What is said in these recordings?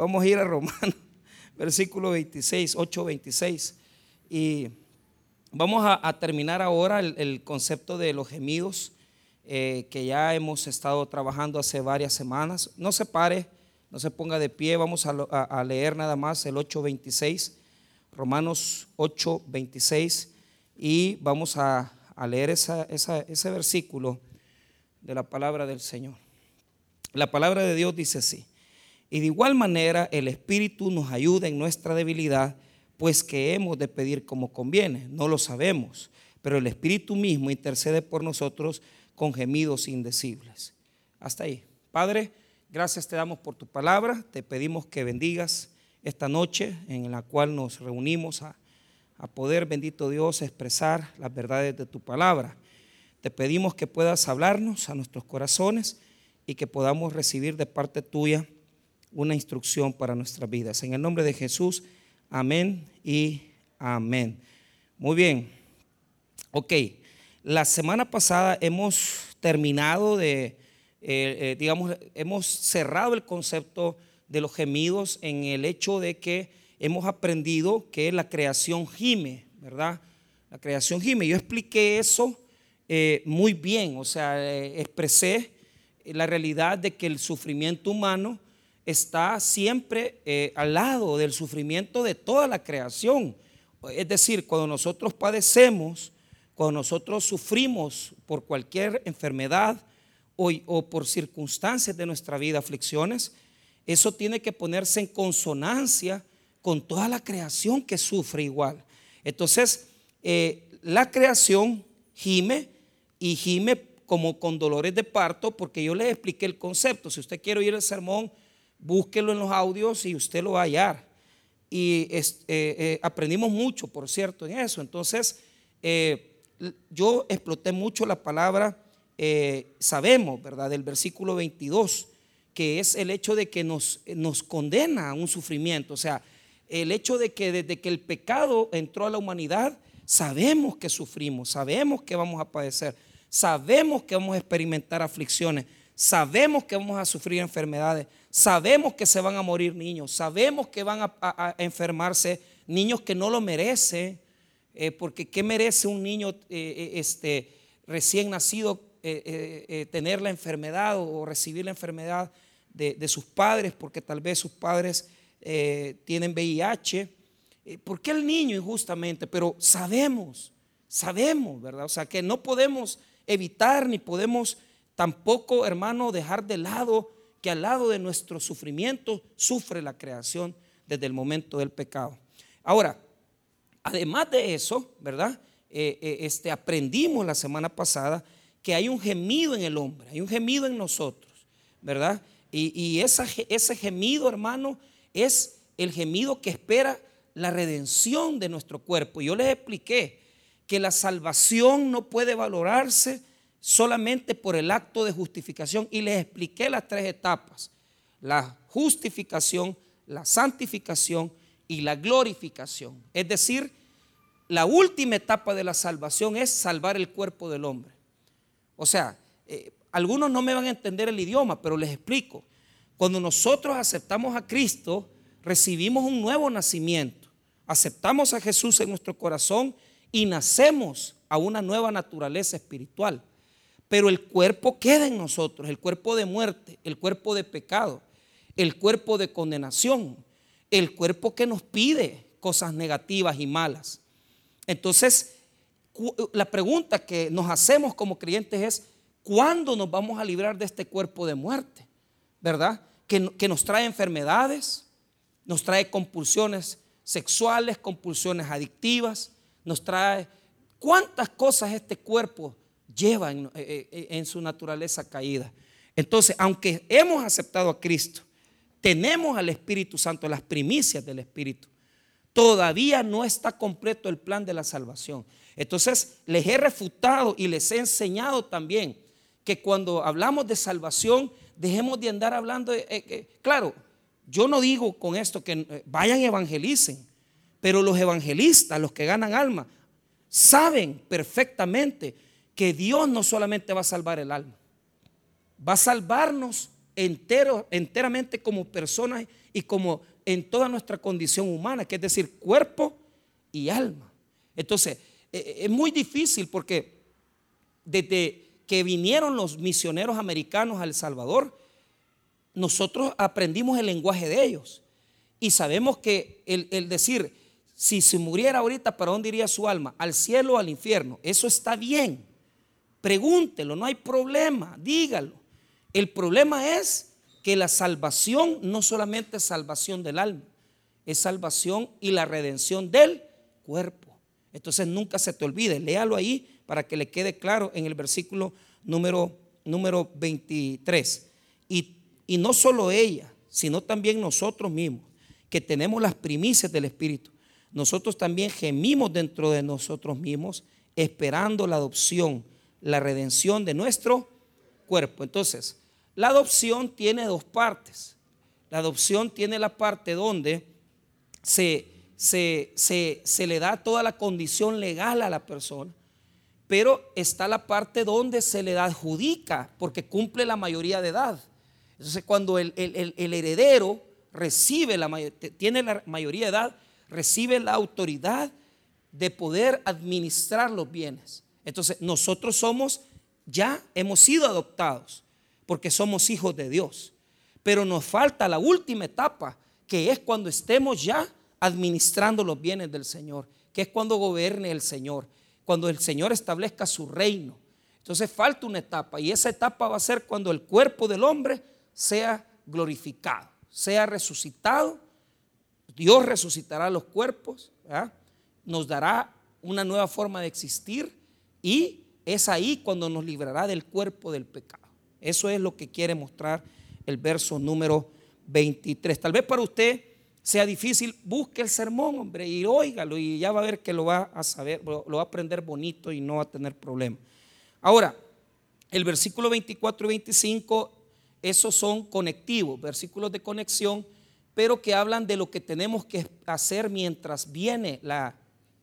Vamos a ir a Romanos, versículo 26, 8, 26. Y vamos a, terminar ahora el, concepto de los gemidos eh, que ya hemos estado trabajando hace varias semanas. No se pare, no se ponga de pie, vamos a, leer nada más el 8.26, Romanos 8.26, y vamos a, leer ese versículo de la palabra del Señor. La palabra de Dios dice así. Y de igual manera el Espíritu nos ayuda en nuestra debilidad, pues que hemos de pedir como conviene. No lo sabemos, pero el Espíritu mismo intercede por nosotros con gemidos indecibles. Hasta ahí. Padre, gracias te damos por tu palabra. Te pedimos que bendigas esta noche en la cual nos reunimos a, a poder, bendito Dios, expresar las verdades de tu palabra. Te pedimos que puedas hablarnos a nuestros corazones y que podamos recibir de parte tuya una instrucción para nuestras vidas. En el nombre de Jesús, amén y amén. Muy bien. Ok, la semana pasada hemos terminado de, eh, eh, digamos, hemos cerrado el concepto de los gemidos en el hecho de que hemos aprendido que la creación gime, ¿verdad? La creación gime. Yo expliqué eso eh, muy bien, o sea, expresé la realidad de que el sufrimiento humano está siempre eh, al lado del sufrimiento de toda la creación. Es decir, cuando nosotros padecemos, cuando nosotros sufrimos por cualquier enfermedad o, por circunstancias de nuestra vida, aflicciones, eso tiene que ponerse en consonancia con toda la creación que sufre igual. Entonces, eh, la creación gime y gime como con dolores de parto, porque yo le expliqué el concepto. Si usted quiere oír el sermón, búsquelo en los audios y usted lo va a hallar. Y eh, eh, aprendimos mucho, por cierto, en eso. Entonces, eh, yo exploté mucho la palabra sabemos, ¿verdad? Del versículo 22, que es el hecho de que nos, nos condena a un sufrimiento. O sea, el hecho de que desde que el pecado entró a la humanidad, sabemos que sufrimos, sabemos que vamos a padecer, sabemos que vamos a experimentar aflicciones, sabemos que vamos a sufrir enfermedades, Sabemos que se van a morir niños, sabemos que van a, enfermarse niños que no lo merecen, eh, porque ¿qué merece un niño eh, eh, este, recién nacido tener la enfermedad o, recibir la enfermedad de, sus padres, porque tal vez sus padres tienen VIH? ¿Por qué el niño injustamente? Pero sabemos, sabemos, ¿verdad? O sea, que no podemos evitar ni podemos tampoco, hermano, dejar de lado que al lado de nuestro sufrimiento sufre la creación desde el momento del pecado. Ahora, además de eso, ¿verdad? Eh, eh, este, aprendimos la semana pasada que hay un gemido en el hombre, hay un gemido en nosotros, ¿verdad? Y, ese gemido, hermano, es el gemido que espera la redención de nuestro cuerpo. Yo les expliqué que la salvación no puede valorarse solamente por el acto de justificación y les expliqué las tres etapas. La justificación, la santificación y la glorificación. Es decir, la última etapa de la salvación es salvar el cuerpo del hombre. O sea, eh, algunos no me van a entender el idioma, pero les explico. Cuando nosotros aceptamos a Cristo, recibimos un nuevo nacimiento. Aceptamos a Jesús en nuestro corazón y nacemos a una nueva naturaleza espiritual. Pero el cuerpo queda en nosotros, el cuerpo de muerte, el cuerpo de pecado, el cuerpo de condenación, el cuerpo que nos pide cosas negativas y malas. Entonces, la pregunta que nos hacemos como creyentes es, ¿cuándo nos vamos a librar de este cuerpo de muerte? ¿Verdad? Que, que nos trae enfermedades, nos trae compulsiones sexuales, compulsiones adictivas, nos trae... ¿Cuántas cosas este cuerpo lleva eh, eh, en, su naturaleza caída. Entonces, aunque hemos aceptado a Cristo, tenemos al Espíritu Santo, las primicias del Espíritu, todavía no está completo el plan de la salvación. Entonces, les he refutado y les he enseñado también que cuando hablamos de salvación, dejemos de andar hablando. Eh, claro, yo no digo con esto que vayan evangelicen, pero los evangelistas, los que ganan alma, saben perfectamente que Dios no solamente va a salvar el alma, va a salvarnos entero, enteramente como personas y como en toda nuestra condición humana, que es decir, cuerpo y alma. Entonces, e, e, es muy difícil porque desde que vinieron los misioneros americanos a El Salvador, nosotros aprendimos el lenguaje de ellos. Y sabemos que el, decir, si se muriera ahorita, ¿para dónde iría su alma? ¿Al cielo o al infierno? Eso está bien. Pregúntelo, no hay problema, dígalo. El problema es que la salvación no solamente es salvación del alma, es salvación y la redención del cuerpo. Entonces nunca se te olvide, léalo ahí para que le quede claro en el versículo número, número 23. Y, y no solo ella, sino también nosotros mismos, que tenemos las primicias del Espíritu. Nosotros también gemimos dentro de nosotros mismos, esperando la adopción, la redención de nuestro cuerpo. Entonces, la adopción tiene dos partes. La adopción tiene la parte donde se, se, le da toda la condición legal a la persona, pero está la parte donde se le adjudica porque cumple la mayoría de edad. Entonces, cuando el, heredero recibe la tiene la mayoría de edad, recibe la autoridad de poder administrar los bienes. Entonces, nosotros somos, ya hemos sido adoptados porque somos hijos de Dios. Pero nos falta la última etapa, que es cuando estemos ya administrando los bienes del Señor, que es cuando gobierne el Señor, cuando el Señor establezca su reino. Entonces falta una etapa y esa etapa va a ser cuando el cuerpo del hombre sea glorificado, sea resucitado. Dios resucitará los cuerpos, nos dará una nueva forma de existir y es ahí cuando nos librará del cuerpo del pecado. Eso es lo que quiere mostrar el verso número 23. Tal vez para usted sea difícil, busque el sermón, hombre, y óigalo y ya va a ver que lo va a saber, lo va a aprender bonito y no va a tener problema. Ahora, el versículo 24 y 25, esos son conectivos, versículos de conexión, pero que hablan de lo que tenemos que hacer mientras viene la,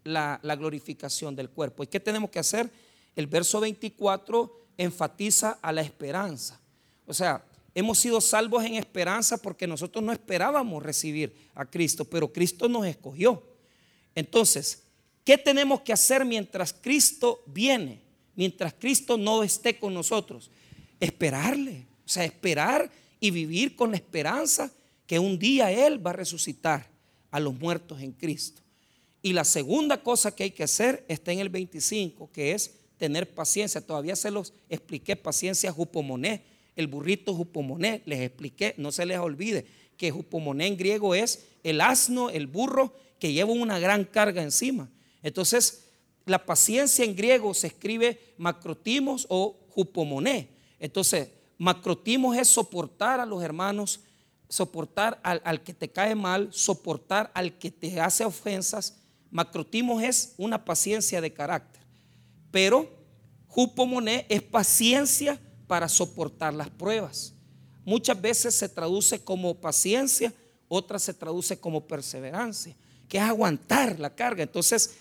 la, glorificación del cuerpo. ¿Y qué tenemos que hacer? El verso 24 enfatiza a la esperanza. O sea, hemos sido salvos en esperanza porque nosotros no esperábamos recibir a Cristo, pero Cristo nos escogió. Entonces, ¿qué tenemos que hacer mientras Cristo viene? Mientras Cristo no esté con nosotros. Esperarle. O sea, esperar y vivir con la esperanza que un día Él va a resucitar a los muertos en Cristo. Y la segunda cosa que hay que hacer está en el 25, que es tener paciencia. Todavía se los expliqué, paciencia jupomoné, el burrito jupomoné, les expliqué, no se les olvide que jupomoné en griego es el asno, el burro que lleva una gran carga encima. Entonces, la paciencia en griego se escribe macrotimos o jupomoné. Entonces, macrotimos es soportar a los hermanos, soportar al, al que te cae mal, soportar al que te hace ofensas Macrotimos es una paciencia de carácter, pero jupomoné es paciencia para soportar las pruebas. Muchas veces se traduce como paciencia, otras se traduce como perseverancia, que es aguantar la carga. Entonces,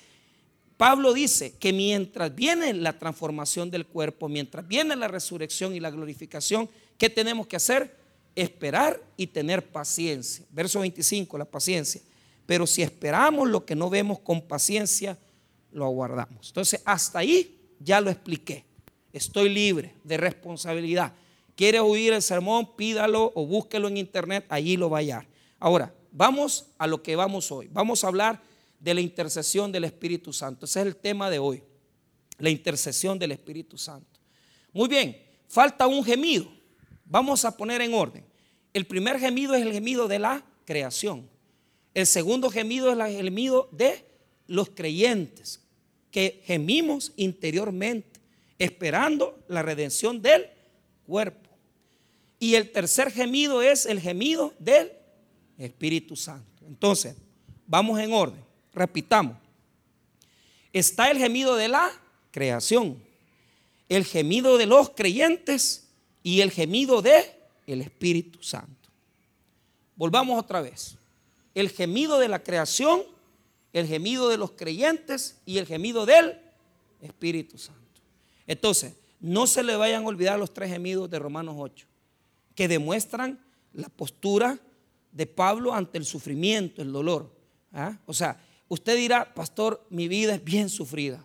Pablo dice que mientras viene la transformación del cuerpo, mientras viene la resurrección y la glorificación, ¿qué tenemos que hacer? Esperar y tener paciencia. Verso 25, la paciencia. Pero si esperamos lo que no vemos con paciencia, lo aguardamos. Entonces, hasta ahí ya lo expliqué. Estoy libre de responsabilidad. ¿Quiere oír el sermón? Pídalo o búsquelo en internet, allí lo va a hallar. Ahora, vamos a lo que vamos hoy. Vamos a hablar de la intercesión del Espíritu Santo. Ese es el tema de hoy. La intercesión del Espíritu Santo. Muy bien, falta un gemido. Vamos a poner en orden. El primer gemido es el gemido de la creación. El segundo gemido es el gemido de los creyentes, que gemimos interiormente, esperando la redención del cuerpo. Y el tercer gemido es el gemido del Espíritu Santo. Entonces, vamos en orden, repitamos. Está el gemido de la creación, el gemido de los creyentes y el gemido de el Espíritu Santo. Volvamos otra vez el gemido de la creación, el gemido de los creyentes y el gemido del Espíritu Santo. Entonces, no se le vayan a olvidar los tres gemidos de Romanos 8, que demuestran la postura de Pablo ante el sufrimiento, el dolor. ¿ah? O sea, usted dirá, pastor, mi vida es bien sufrida,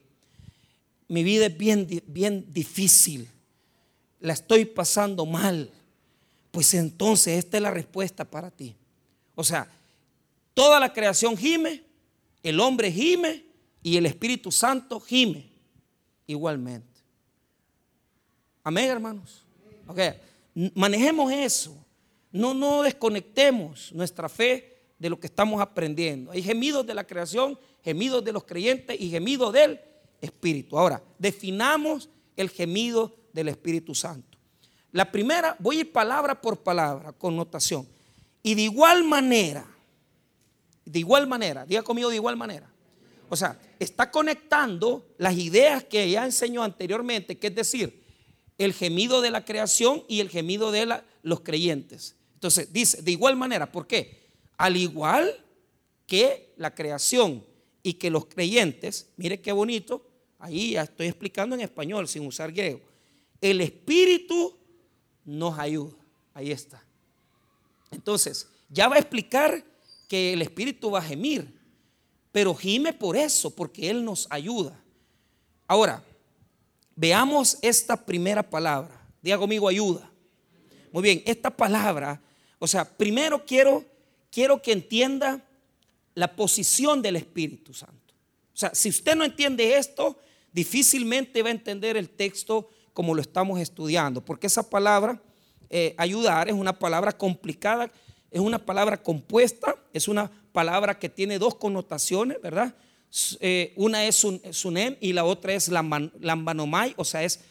mi vida es bien, bien difícil, la estoy pasando mal. Pues entonces esta es la respuesta para ti. O sea, toda la creación gime, el hombre gime y el Espíritu Santo gime igualmente. Amén, hermanos. Manejemos eso. No, no desconectemos nuestra fe de lo que estamos aprendiendo. Hay gemidos de la creación, gemidos de los creyentes y gemidos del Espíritu. Ahora, definamos el gemido del Espíritu Santo. La primera, voy a ir palabra por palabra, connotación. Y de igual manera, de igual manera, diga conmigo de igual manera. O sea, está conectando las ideas que ya enseñó anteriormente, que es decir, el gemido de la creación y el gemido de los creyentes. Entonces, dice, de igual manera, ¿por qué? Al igual que la creación y que los creyentes, mire qué bonito, ahí ya estoy explicando en español sin usar griego. El Espíritu nos ayuda. Ahí está. Entonces, ya va a explicar que el Espíritu va a gemir, pero gime por eso, porque Él nos ayuda. Ahora, veamos esta primera palabra. Diga conmigo ayuda. Muy bien, esta palabra, o sea, primero quiero, quiero que entienda la posición del Espíritu Santo. O sea, si usted no entiende esto, difícilmente va a entender el texto como lo estamos estudiando, porque esa palabra, eh, ayudar, es una palabra complicada, es una palabra compuesta, es una palabra que tiene dos connotaciones, ¿verdad? Eh, una es sunem y la otra es lambanomai, o sea, es,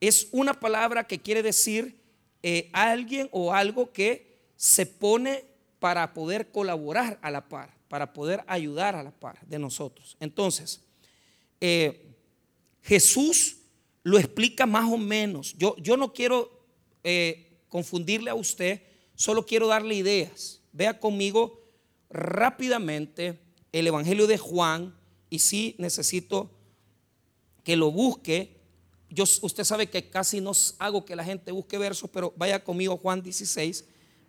es una palabra que quiere decir eh, alguien o algo que se pone para poder colaborar a la par, para poder ayudar a la par de nosotros. Entonces, Jesús lo explica más o menos. Yo, yo no quiero eh, confundirle a usted, solo quiero darle ideas. Vea conmigo rápidamente el Evangelio de Juan y si necesito que lo busque. Yo, usted sabe que casi no hago que la gente busque versos, pero vaya conmigo Juan 16,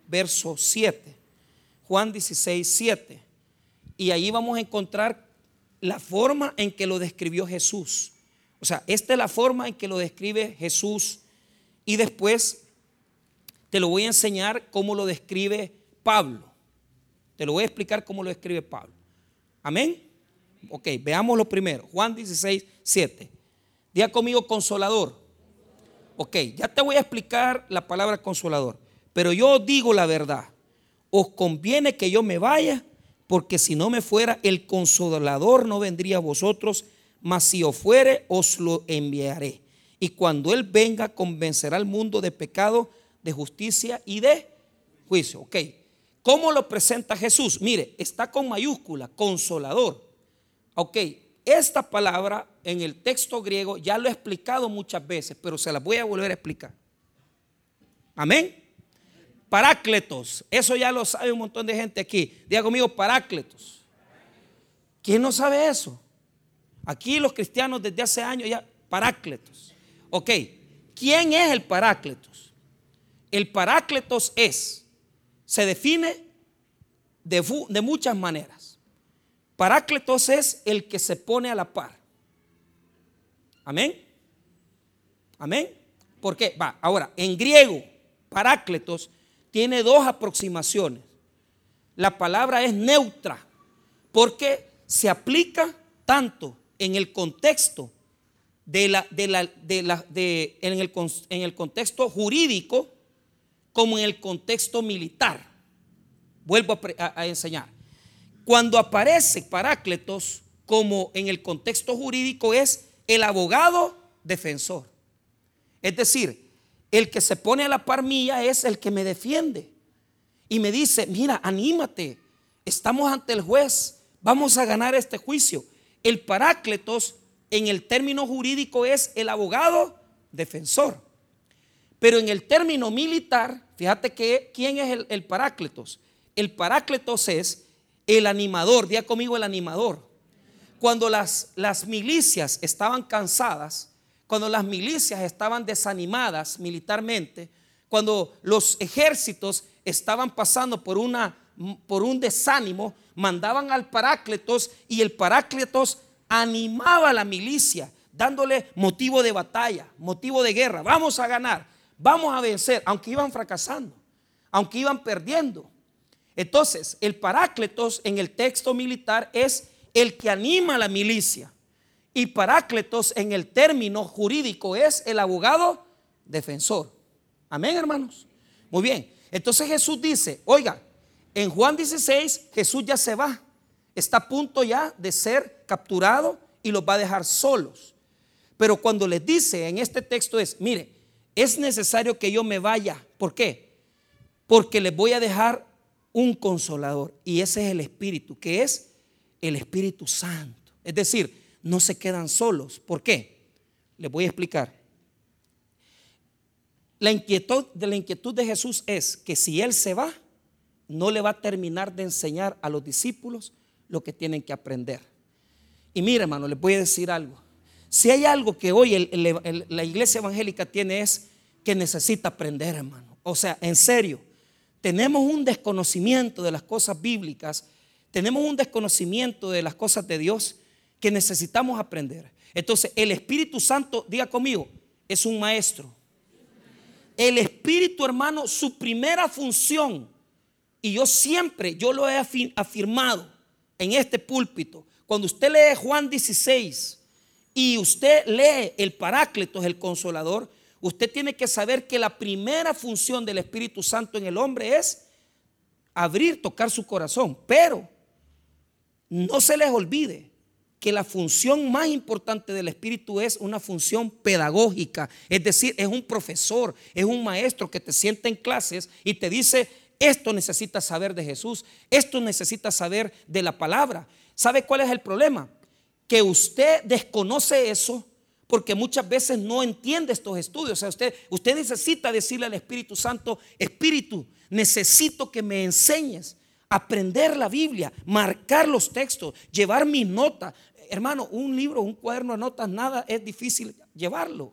verso 7. Juan 16, 7. Y ahí vamos a encontrar la forma en que lo describió Jesús. O sea, esta es la forma en que lo describe Jesús. Y después te lo voy a enseñar cómo lo describe Pablo. Te lo voy a explicar cómo lo describe Pablo. Amén. Ok, veamos lo primero. Juan 16, 7. Diga conmigo consolador. Ok, ya te voy a explicar la palabra consolador. Pero yo digo la verdad. Os conviene que yo me vaya, porque si no me fuera, el consolador no vendría a vosotros mas si os fuere, os lo enviaré. Y cuando Él venga, convencerá al mundo de pecado, de justicia y de juicio. Ok. ¿Cómo lo presenta Jesús? Mire, está con mayúscula, consolador. Ok. Esta palabra en el texto griego ya lo he explicado muchas veces, pero se la voy a volver a explicar. Amén. Parácletos. Eso ya lo sabe un montón de gente aquí. Diga conmigo, parácletos. ¿Quién no sabe eso? Aquí los cristianos desde hace años ya, parácletos. Ok, ¿quién es el parácletos? El parácletos es, se define de, de muchas maneras. Parácletos es el que se pone a la par. Amén. Amén. ¿Por qué? Va, ahora, en griego, parácletos tiene dos aproximaciones. La palabra es neutra porque se aplica tanto en el contexto de la, de la, de la, en, el, en el contexto jurídico como en el contexto militar. Vuelvo a, enseñar. Cuando aparece Parácletos como en el contexto jurídico es el abogado defensor. Es decir, el que se pone a la par mía es el que me defiende. Y me dice, mira, anímate, estamos ante el juez, vamos a ganar este juicio. El parácletos en el término jurídico es el abogado defensor. Pero en el término militar, fíjate que quién es el, parácletos. El parácletos es el animador, día conmigo el animador. Cuando las, milicias estaban cansadas, cuando las milicias estaban desanimadas militarmente, Cuando los ejércitos estaban pasando por, una, por un desánimo, mandaban al Parácletos y el Parácletos animaba a la milicia, dándole motivo de batalla, motivo de guerra. Vamos a ganar, vamos a vencer, aunque iban fracasando, aunque iban perdiendo. Entonces, el Parácletos en el texto militar es el que anima a la milicia. Y Parácletos en el término jurídico es el abogado defensor. Amén, hermanos. Muy bien. Entonces Jesús dice, oiga, en Juan 16 Jesús ya se va. Está a punto ya de ser capturado y los va a dejar solos. Pero cuando les dice en este texto es, mire, es necesario que yo me vaya. ¿Por qué? Porque les voy a dejar un consolador. Y ese es el Espíritu, que es el Espíritu Santo. Es decir, no se quedan solos. ¿Por qué? Les voy a explicar. La inquietud de la inquietud de Jesús es que si él se va, no le va a terminar de enseñar a los discípulos lo que tienen que aprender. Y mire, hermano, les voy a decir algo. Si hay algo que hoy la iglesia evangélica tiene es que necesita aprender, hermano. O sea, en serio, tenemos un desconocimiento de las cosas bíblicas, tenemos un desconocimiento de las cosas de Dios que necesitamos aprender. Entonces, el Espíritu Santo, diga conmigo, es un maestro. El Espíritu, hermano, su primera función, y yo siempre, yo lo he afirmado en este púlpito, cuando usted lee Juan 16 y usted lee el Paráclito, el Consolador, usted tiene que saber que la primera función del Espíritu Santo en el hombre es abrir, tocar su corazón. Pero no se les olvide que la función más importante del Espíritu es una función pedagógica, es decir, es un profesor, es un maestro que te sienta en clases y te dice, esto necesitas saber de Jesús, esto necesitas saber de la palabra. ¿Sabe cuál es el problema? Que usted desconoce eso porque muchas veces no entiende estos estudios. O sea, usted, usted necesita decirle al Espíritu Santo, Espíritu, necesito que me enseñes aprender la Biblia, marcar los textos, llevar mis notas. Hermano, un libro, un cuaderno de notas, nada es difícil llevarlo.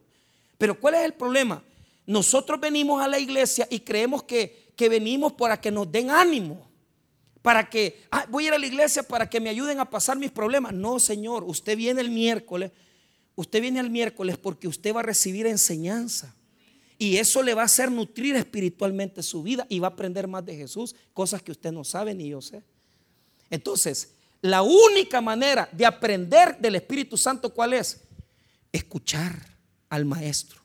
Pero ¿cuál es el problema? Nosotros venimos a la iglesia y creemos que, que venimos para que nos den ánimo. Para que, ah, voy a ir a la iglesia para que me ayuden a pasar mis problemas. No, Señor, usted viene el miércoles. Usted viene el miércoles porque usted va a recibir enseñanza. Y eso le va a hacer nutrir espiritualmente su vida y va a aprender más de Jesús, cosas que usted no sabe ni yo sé. Entonces, la única manera de aprender del Espíritu Santo, ¿cuál es? Escuchar al maestro,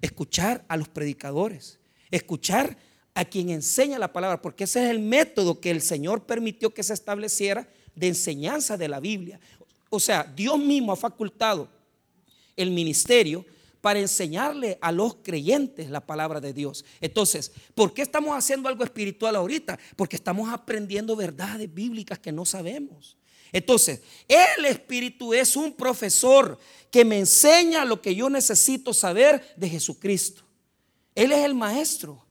escuchar a los predicadores, escuchar a quien enseña la palabra, porque ese es el método que el Señor permitió que se estableciera de enseñanza de la Biblia. O sea, Dios mismo ha facultado el ministerio para enseñarle a los creyentes la palabra de Dios. Entonces, ¿por qué estamos haciendo algo espiritual ahorita? Porque estamos aprendiendo verdades bíblicas que no sabemos. Entonces, el Espíritu es un profesor que me enseña lo que yo necesito saber de Jesucristo. Él es el maestro.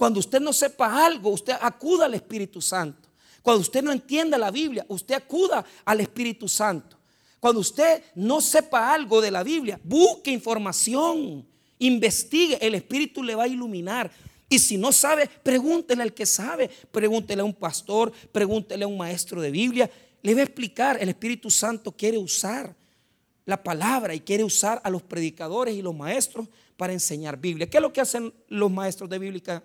Cuando usted no sepa algo, usted acuda al Espíritu Santo. Cuando usted no entienda la Biblia, usted acuda al Espíritu Santo. Cuando usted no sepa algo de la Biblia, busque información, investigue, el Espíritu le va a iluminar. Y si no sabe, pregúntele al que sabe, pregúntele a un pastor, pregúntele a un maestro de Biblia, le va a explicar. El Espíritu Santo quiere usar la palabra y quiere usar a los predicadores y los maestros para enseñar Biblia. ¿Qué es lo que hacen los maestros de Biblia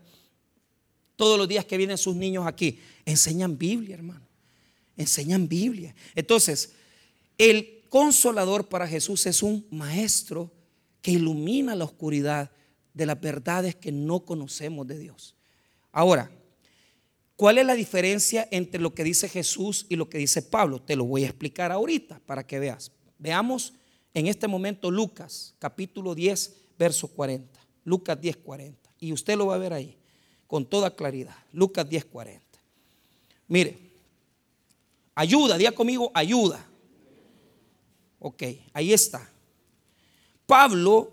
todos los días que vienen sus niños aquí? Enseñan Biblia, hermano. Enseñan Biblia. Entonces, el consolador para Jesús es un maestro que ilumina la oscuridad de las verdades que no conocemos de Dios. Ahora, ¿cuál es la diferencia entre lo que dice Jesús y lo que dice Pablo? Te lo voy a explicar ahorita para que veas. Veamos en este momento Lucas, capítulo 10, verso 40. Lucas 10, 40. Y usted lo va a ver ahí con toda claridad. Lucas 10, 40. Mire, ayuda, diga conmigo, ayuda. Ok, ahí está. Pablo,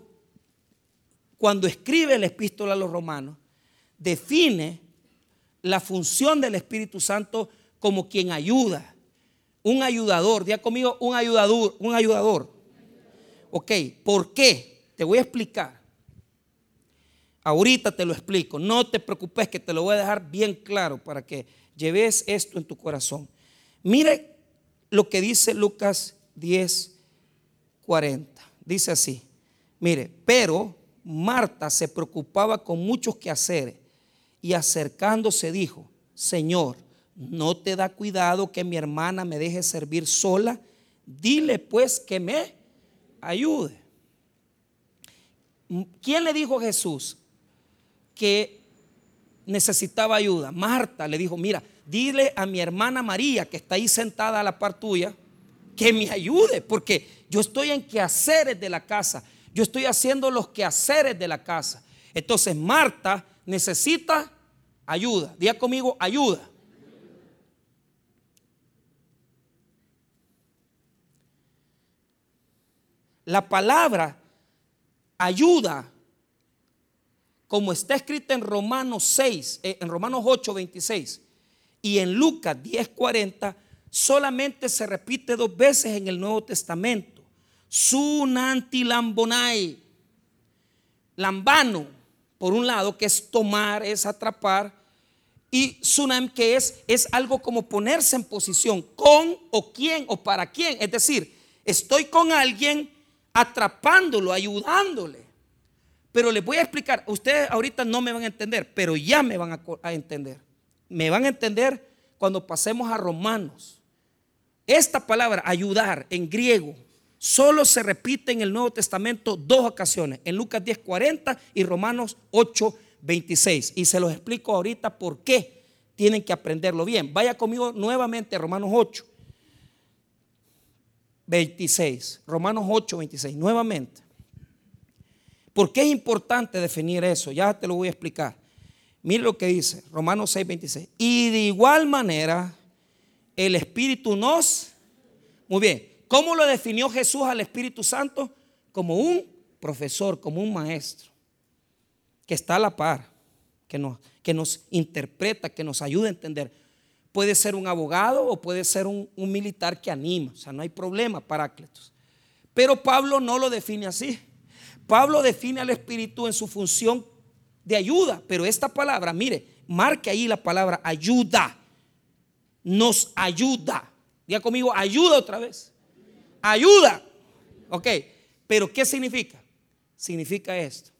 cuando escribe la epístola a los romanos, define la función del Espíritu Santo como quien ayuda, un ayudador. Diga conmigo, un ayudador, un ayudador. Ok, ¿por qué? Te voy a explicar. Ahorita te lo explico. No te preocupes que te lo voy a dejar bien claro para que lleves esto en tu corazón. Mire lo que dice Lucas 10, 40. Dice así. Mire, pero Marta se preocupaba con muchos quehaceres y acercándose dijo, Señor, ¿no te da cuidado que mi hermana me deje servir sola? Dile pues que me ayude. ¿Quién le dijo a Jesús que necesitaba ayuda? Marta le dijo, mira, dile a mi hermana María que está ahí sentada a la par tuya que me ayude, porque yo estoy en quehaceres de la casa. Yo estoy haciendo los quehaceres de la casa. Entonces Marta necesita ayuda. Diga conmigo, ayuda. La palabra ayuda, como está escrita en Romanos 6, eh, en Romanos 8, 26 y en Lucas 10, 40, solamente se repite dos veces en el Nuevo Testamento. Sunanti lambonai. Lambano, por un lado, que es tomar, es atrapar. Y sunam, que es, es algo como ponerse en posición con o quién o para quién. Es decir, estoy con alguien atrapándolo, ayudándole. Pero les voy a explicar, ustedes ahorita no me van a entender, pero ya me van a, entender. Me van a entender cuando pasemos a Romanos. Esta palabra, ayudar, en griego, solo se repite en el Nuevo Testamento dos ocasiones, en Lucas 10:40 y Romanos 8:26. Y se los explico ahorita por qué tienen que aprenderlo bien. Vaya conmigo nuevamente a Romanos 8. 26, Romanos 8, 26, nuevamente. ¿Por qué es importante definir eso? Ya te lo voy a explicar. Mire lo que dice Romanos 6, 26. Y de igual manera, el Espíritu nos... Muy bien, ¿Cómo lo definió Jesús al Espíritu Santo? Como un profesor, como un maestro, que está a la par, que nos, interpreta, que nos ayuda a entender. Puede ser un abogado o puede ser un, un militar que anima, o sea, no hay problema, Paráclitos. Pero Pablo no lo define así. Pablo define al Espíritu en su función de ayuda, pero esta palabra, mire, marque ahí la palabra ayuda. Nos ayuda. Diga conmigo, ayuda otra vez ayuda. Ok, pero ¿qué significa? Significa esto,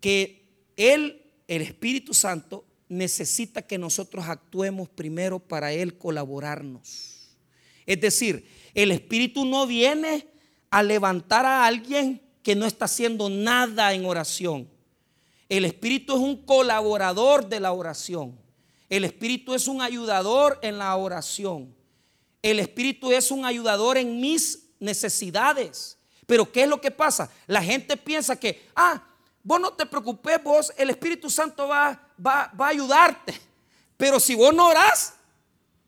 que Él, el Espíritu Santo, necesita que nosotros actuemos primero para Él colaborarnos. Es decir, el Espíritu no viene a levantar a alguien que no está haciendo nada en oración. El Espíritu es un colaborador de la oración. El Espíritu es un ayudador en la oración. El Espíritu es un ayudador en mis necesidades. Pero ¿qué es lo que pasa? La gente piensa que, ah, vos no te preocupes, vos, el Espíritu Santo va, va, va a ayudarte. Pero si vos no orás,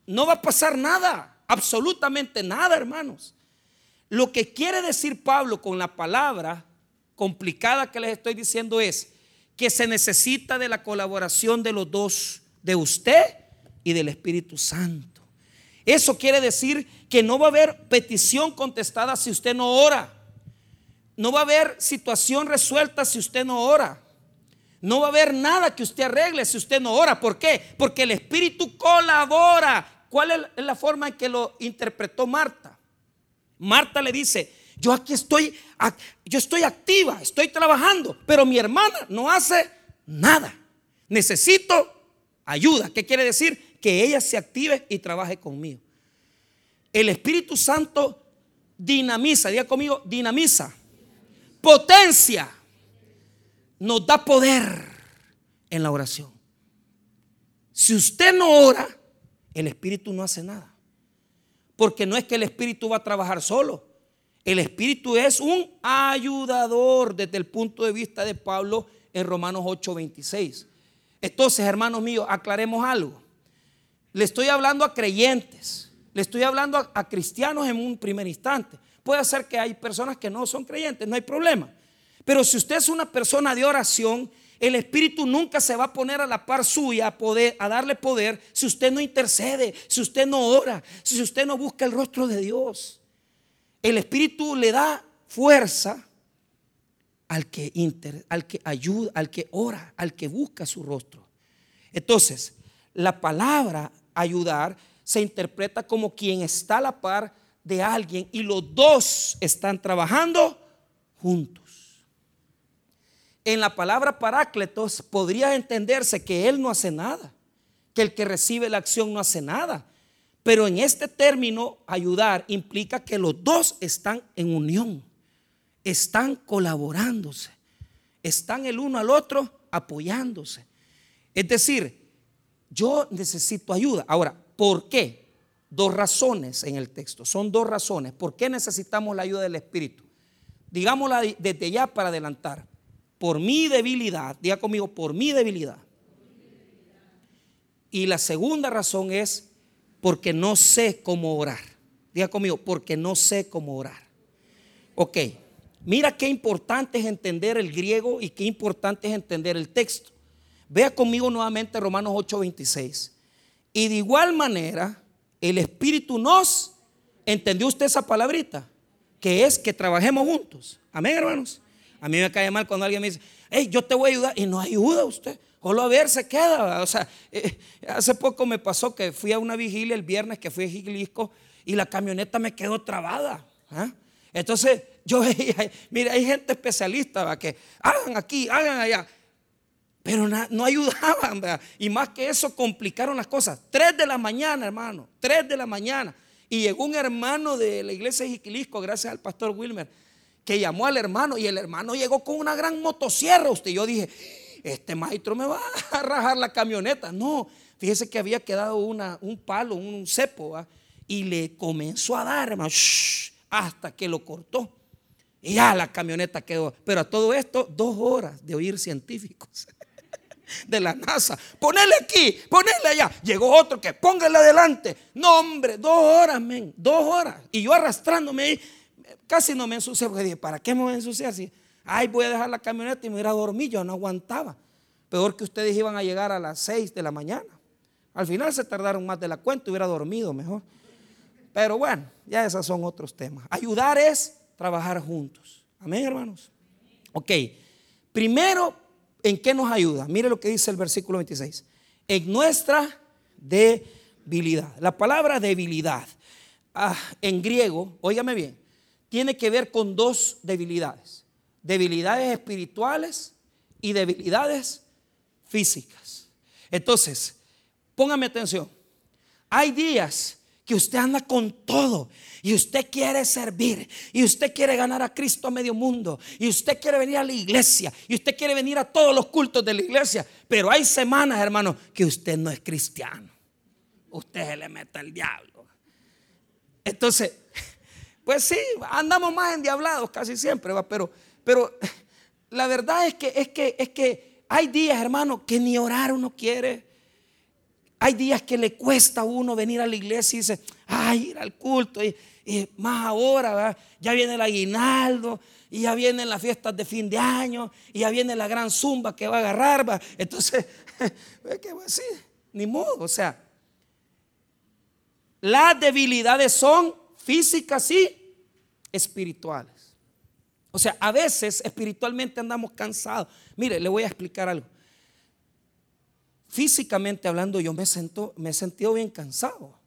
no va a pasar nada, absolutamente nada, hermanos. Lo que quiere decir Pablo con la palabra complicada que les estoy diciendo es que se necesita de la colaboración de los dos, de usted y del Espíritu Santo. Eso quiere decir que no va a haber petición contestada si usted no ora. No va a haber situación resuelta si usted no ora. No va a haber nada que usted arregle si usted no ora. ¿Por qué? Porque el Espíritu colabora. ¿Cuál es la forma en que lo interpretó Marta? Marta le dice, yo aquí estoy, yo estoy activa, estoy trabajando, pero mi hermana no hace nada. Necesito ayuda. ¿Qué quiere decir? que ella se active y trabaje conmigo. El Espíritu Santo dinamiza, diga conmigo, dinamiza, potencia, nos da poder en la oración. Si usted no ora, el Espíritu no hace nada. Porque no es que el Espíritu va a trabajar solo. El Espíritu es un ayudador desde el punto de vista de Pablo en Romanos 8:26. Entonces, hermanos míos, aclaremos algo. Le estoy hablando a creyentes, le estoy hablando a, cristianos en un primer instante. Puede ser que hay personas que no son creyentes, no hay problema. Pero si usted es una persona de oración, el Espíritu nunca se va a poner a la par suya a, poder, a darle poder si usted no intercede, si usted no ora, si usted no busca el rostro de Dios. El Espíritu le da fuerza al que, inter, al que ayuda, al que ora, al que busca su rostro. Entonces, la palabra ayudar se interpreta como quien está a la par de alguien y los dos están trabajando juntos. En la palabra parácletos podría entenderse que él no hace nada, que el que recibe la acción no hace nada. Pero en este término, ayudar implica que los dos están en unión, están colaborándose, están el uno al otro apoyándose. Es decir, yo necesito ayuda. Ahora, ¿por qué? Dos razones en el texto. Son dos razones. ¿Por qué necesitamos la ayuda del Espíritu? Digámosla desde ya para adelantar. Por mi debilidad, diga conmigo, por mi debilidad. Y la segunda razón es porque no sé cómo orar. Diga conmigo, porque no sé cómo orar. Ok, mira qué importante es entender el griego y qué importante es entender el texto. Vea conmigo nuevamente Romanos 8:26. Y de igual manera, el Espíritu nos, ¿entendió usted esa palabrita? Que es que trabajemos juntos. Amén, hermanos. A mí me cae mal cuando alguien me dice, hey, yo te voy a ayudar y no ayuda usted. Solo a ver se queda. O sea, eh, hace poco me pasó que fui a una vigilia el viernes que fui a Gilisco y la camioneta me quedó trabada. ¿ah? Entonces, yo, mire, hay gente especialista que hagan aquí, hagan allá. Pero no ayudaban, y más que eso complicaron las cosas. Tres de la mañana, hermano, tres de la mañana. Y llegó un hermano de la iglesia de Jiquilisco, gracias al pastor Wilmer, que llamó al hermano y el hermano llegó con una gran motosierra. Usted, yo dije, este maestro me va a rajar la camioneta. No, fíjese que había quedado una, un palo, un cepo, y le comenzó a dar, hermano, hasta que lo cortó. Y ya la camioneta quedó. Pero a todo esto, dos horas de oír científicos de la NASA. Ponele aquí, ponele allá. Llegó otro que póngale adelante. No, hombre, dos horas, men, dos horas. Y yo arrastrándome ahí, casi no me ensucié porque dije, ¿para qué me voy a ensuciar si Ay, voy a dejar la camioneta y me voy a dormir. Yo no aguantaba. Peor que ustedes iban a llegar a las 6 de la mañana. Al final se tardaron más de la cuenta, hubiera dormido mejor. Pero bueno, ya esos son otros temas. Ayudar es trabajar juntos. Amén, hermanos. Ok. Primero, ¿en qué nos ayuda? Mire lo que dice el versículo 26. En nuestra debilidad. La palabra debilidad ah, en griego, óigame bien, tiene que ver con dos debilidades debilidades espirituales y debilidades físicas. Entonces, póngame atención. Hay días que usted anda con todo y usted quiere servir y usted quiere ganar a Cristo a medio mundo y usted quiere venir a la iglesia y usted quiere venir a todos los cultos de la iglesia, pero hay semanas, hermano, que usted no es cristiano. Usted se le mete al diablo. Entonces, pues sí, andamos más endiablados casi siempre, ¿va? pero pero la verdad es que, es que, es que hay días, hermano, que ni orar uno quiere. Hay días que le cuesta a uno venir a la iglesia y dice, ay, ir al culto. Y, más ahora, ya viene el aguinaldo, y ya vienen las fiestas de fin de año, y ya viene la gran zumba que va a agarrar. Entonces, ¿qué voy a decir? Ni modo, o sea, las debilidades son físicas y espirituales. O sea, a veces espiritualmente andamos cansados. Mire, le voy a explicar algo. Físicamente hablando, yo me, siento, me he sentido bien cansado.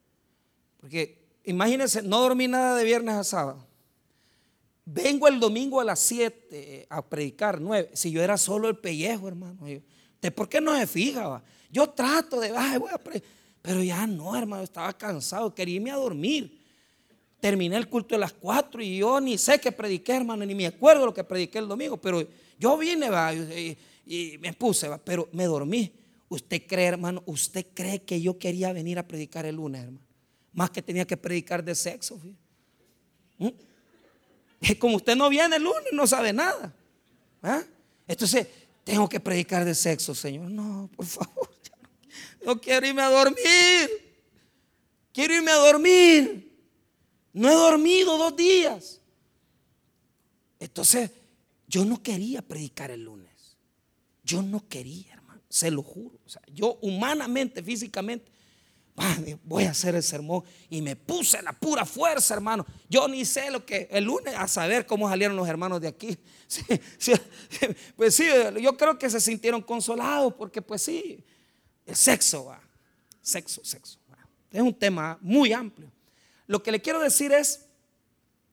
Porque imagínense, no dormí nada de viernes a sábado. Vengo el domingo a las 7 a predicar, 9. Si yo era solo el pellejo, hermano. ¿De por qué no se fija? Yo trato de, ay, voy a pero ya no, hermano, estaba cansado, quería a dormir. Terminé el culto de las cuatro y yo ni sé qué prediqué, hermano, ni me acuerdo lo que prediqué el domingo, pero yo vine va, y, me puse, va, pero me dormí. ¿Usted cree, hermano? ¿Usted cree que yo quería venir a predicar el lunes, hermano? Más que tenía que predicar de sexo. ¿Mm? Es como usted no viene el lunes, no sabe nada. ¿ah? Entonces, tengo que predicar de sexo, Señor. No, por favor. Yo quiero irme a dormir. Quiero irme a dormir. No he dormido dos días. Entonces, yo no quería predicar el lunes. Yo no quería, hermano. Se lo juro. O sea, yo humanamente, físicamente, voy a hacer el sermón. Y me puse la pura fuerza, hermano. Yo ni sé lo que el lunes a saber cómo salieron los hermanos de aquí. pues sí, yo creo que se sintieron consolados porque pues sí, el sexo va. Sexo, sexo. Es un tema muy amplio. Lo que le quiero decir es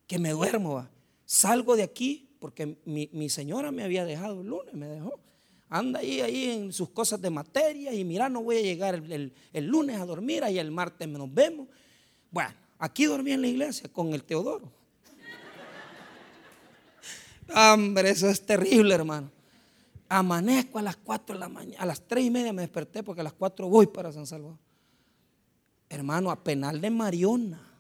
que me duermo. Salgo de aquí porque mi, mi señora me había dejado el lunes, me dejó anda ahí, ahí en sus cosas de materia y mira, no voy a llegar el, lunes a dormir, ahí el martes nos vemos. Bueno, aquí dormí en la iglesia con el Teodoro. Hombre, eso es terrible, hermano. Amanezco a las 4 de la mañana, a las 3 y media me desperté porque a las 4 voy para San Salvador. Hermano, a penal de Mariona.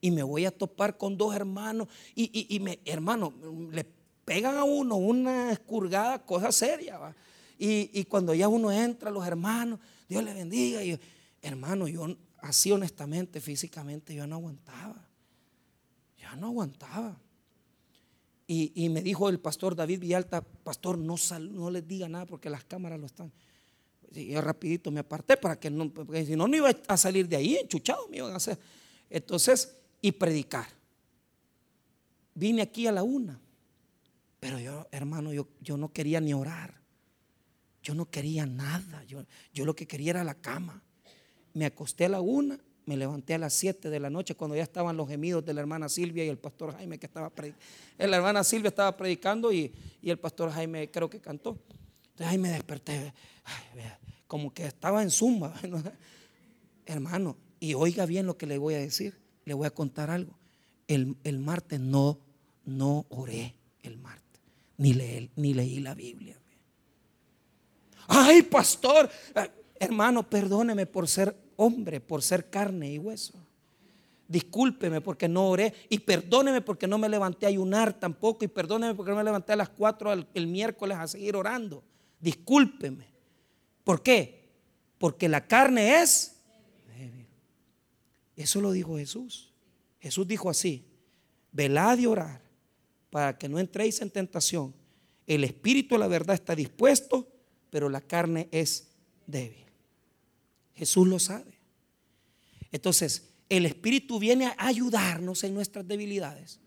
Y me voy a topar con dos hermanos. Y, y me, hermano, le pegan a uno una escurgada, cosa seria. Y, cuando ya uno entra, los hermanos, Dios le bendiga. Y hermano, yo así honestamente, físicamente, yo no aguantaba. Ya no aguantaba. Y, me dijo el pastor David Villalta, pastor, no, no les diga nada porque las cámaras lo están. Y yo rapidito me aparté para que no, porque si no, no iba a salir de ahí, enchuchado me iban a hacer. Entonces, y predicar. Vine aquí a la una. Pero yo, hermano, yo, yo no quería ni orar. Yo no quería nada. Yo, yo lo que quería era la cama. Me acosté a la una, me levanté a las siete de la noche cuando ya estaban los gemidos de la hermana Silvia y el pastor Jaime que estaba predicando. La hermana Silvia estaba predicando y, el pastor Jaime creo que cantó. Entonces ahí me desperté, como que estaba en zumba. Hermano, y oiga bien lo que le voy a decir. Le voy a contar algo. El, el martes no, no oré el martes ni, ni leí la Biblia. Ay, pastor, eh, hermano, perdóneme por ser hombre, por ser carne y hueso. Discúlpeme porque no oré y perdóneme porque no me levanté a ayunar tampoco y perdóneme porque no me levanté a las 4 el, miércoles a seguir orando. Discúlpeme. ¿Por qué? Porque la carne es. Eso lo dijo Jesús. Jesús dijo así, velad y orar para que no entréis en tentación. El espíritu la verdad está dispuesto, pero la carne es débil. Jesús lo sabe. Entonces, el espíritu viene a ayudarnos en nuestras debilidades,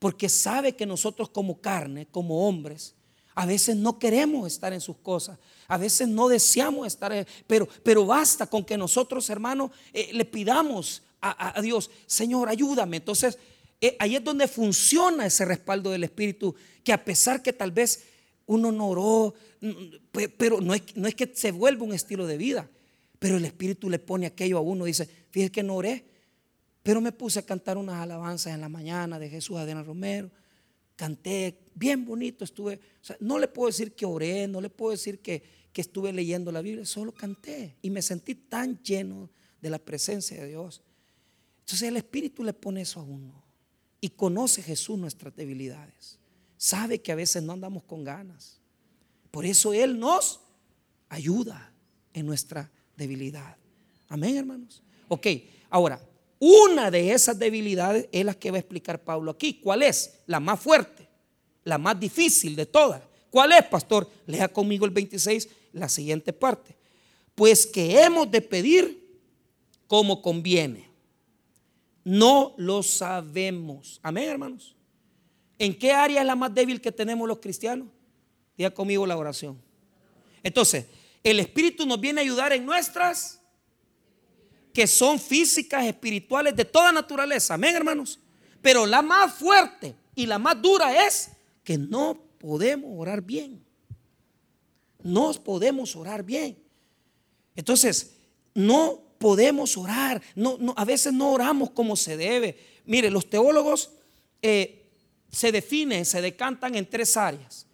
porque sabe que nosotros como carne, como hombres, a veces no queremos estar en sus cosas, a veces no deseamos estar, pero, pero basta con que nosotros, hermanos, eh, le pidamos a, Dios, Señor, ayúdame. Entonces, eh, ahí es donde funciona ese respaldo del Espíritu, que a pesar que tal vez uno no oró, pero no es, no es que se vuelva un estilo de vida, pero el Espíritu le pone aquello a uno, dice, fíjese que no oré, pero me puse a cantar unas alabanzas en la mañana de Jesús Adriana Romero, canté bien bonito, estuve, no le puedo decir que oré, no le puedo decir que, que estuve leyendo la Biblia, solo canté y me sentí tan lleno de la presencia de Dios. Entonces el Espíritu le pone eso a uno. Y conoce Jesús nuestras debilidades. Sabe que a veces no andamos con ganas. Por eso Él nos ayuda en nuestra debilidad. Amén, hermanos. Ok, ahora, una de esas debilidades es la que va a explicar Pablo aquí. ¿Cuál es? La más fuerte, la más difícil de todas. ¿Cuál es, pastor? Lea conmigo el 26, la siguiente parte. Pues que hemos de pedir como conviene no lo sabemos. Amén, hermanos. ¿En qué área es la más débil que tenemos los cristianos? Diga conmigo la oración. Entonces, el Espíritu nos viene a ayudar en nuestras que son físicas, espirituales, de toda naturaleza. Amén, hermanos. Pero la más fuerte y la más dura es que no podemos orar bien. No podemos orar bien. Entonces, no podemos orar. No, a veces no oramos como se debe. Mire, los teólogos eh, se definen, se decantan en tres áreas.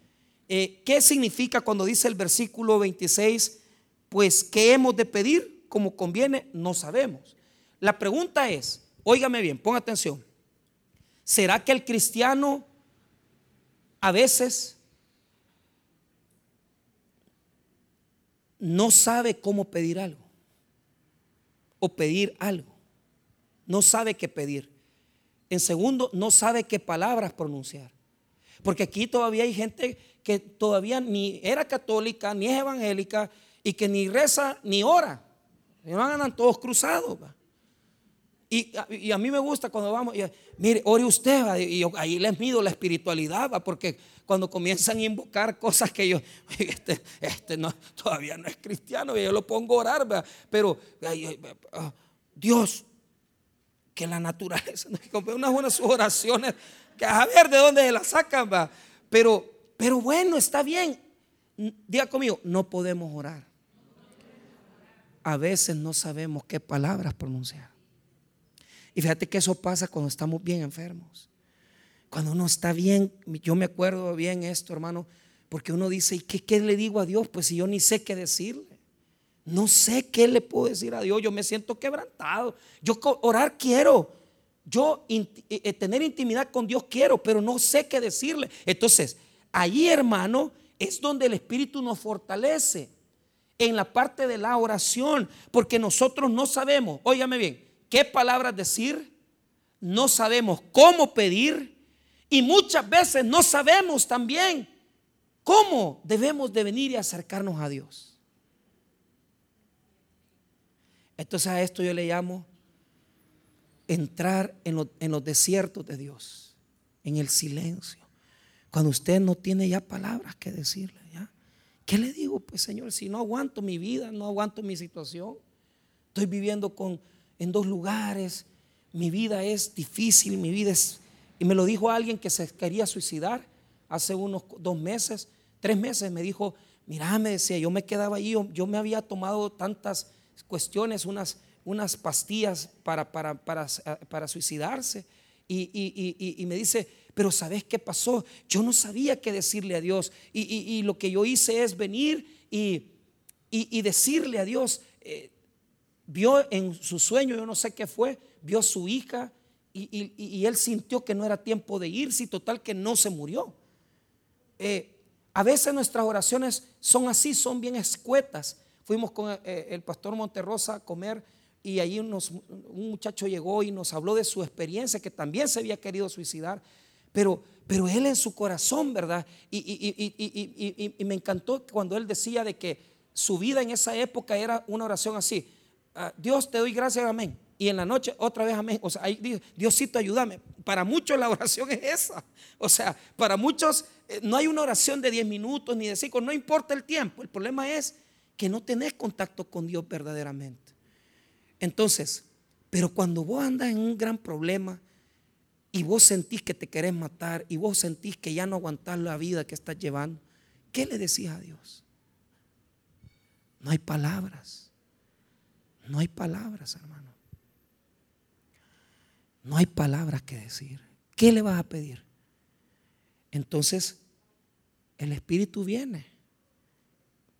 Eh, ¿Qué significa cuando dice el versículo 26? Pues, ¿qué hemos de pedir? Como conviene, no sabemos. La pregunta es, óigame bien, ponga atención. ¿Será que el cristiano a veces no sabe cómo pedir algo? O pedir algo. No sabe qué pedir. En segundo, no sabe qué palabras pronunciar. Porque aquí todavía hay gente que todavía ni era católica, ni es evangélica, y que ni reza ni ora. No andan todos cruzados. Y, a mí me gusta cuando vamos, mire, ore usted, y ahí les mido la espiritualidad, ¿va? porque cuando comienzan a invocar cosas que yo, este, este no, todavía no es cristiano, y yo lo pongo a orar, ¿va? pero ah, Dios, que la naturaleza, unas buenas oraciones, que a ver de dónde se las sacan, ¿va? Pero, pero bueno, está bien. Diga conmigo, no podemos orar. A veces no sabemos qué palabras pronunciar. Y fíjate que eso pasa cuando estamos bien enfermos. Cuando uno está bien, yo me acuerdo bien esto, hermano, porque uno dice, ¿y qué, qué le digo a Dios? Pues si yo ni sé qué decirle. No sé qué le puedo decir a Dios. Yo me siento quebrantado. Yo orar quiero. Yo eh, eh, tener intimidad con Dios quiero, pero no sé qué decirle. Entonces, ahí, hermano, es donde el Espíritu nos fortalece en la parte de la oración, porque nosotros no sabemos, óigame bien, qué palabras decir, no sabemos cómo pedir y muchas veces no sabemos también cómo debemos de venir y acercarnos a Dios. Entonces a esto yo le llamo entrar en, en los desiertos de Dios, en el silencio, cuando usted no tiene ya palabras que decirle. ¿Qué le digo? Pues Señor, si no aguanto mi vida, no aguanto mi situación, estoy viviendo con en dos lugares, mi vida es difícil, mi vida es... Y me lo dijo alguien que se quería suicidar hace unos dos meses, tres meses, me dijo, mira, me decía, yo me quedaba ahí, yo, me había tomado tantas cuestiones, unas, unas pastillas para, para, para, suicidarse. Y, y, me dice, pero ¿sabes qué pasó? Yo no sabía qué decirle a Dios. Y, lo que yo hice es venir y, decirle a Dios, eh, vio en su sueño, yo no sé qué fue, vio a su hija y, él sintió que no era tiempo de irse y total que no se murió. Eh, a veces nuestras oraciones son así, son bien escuetas. Fuimos con eh, el pastor Monterrosa a comer y allí un muchacho llegó y nos habló de su experiencia, que también se había querido suicidar, pero, pero él en su corazón, ¿verdad? Y, y me encantó cuando él decía de que su vida en esa época era una oración así. Ah, Dios te doy gracias, amén. Y en la noche otra vez amén. O sea, ahí ayúdame. Para muchos la oración es esa. O sea, para muchos eh, no hay una oración de 10 minutos ni de 5, no importa el tiempo. El problema es que no tenés contacto con Dios verdaderamente. Entonces, pero cuando vos andas en un gran problema y vos sentís que te querés matar y vos sentís que ya no aguantás la vida que estás llevando, ¿qué le decís a Dios? No hay palabras. No hay palabras, hermano. No hay palabras que decir. ¿Qué le vas a pedir? Entonces, el Espíritu viene.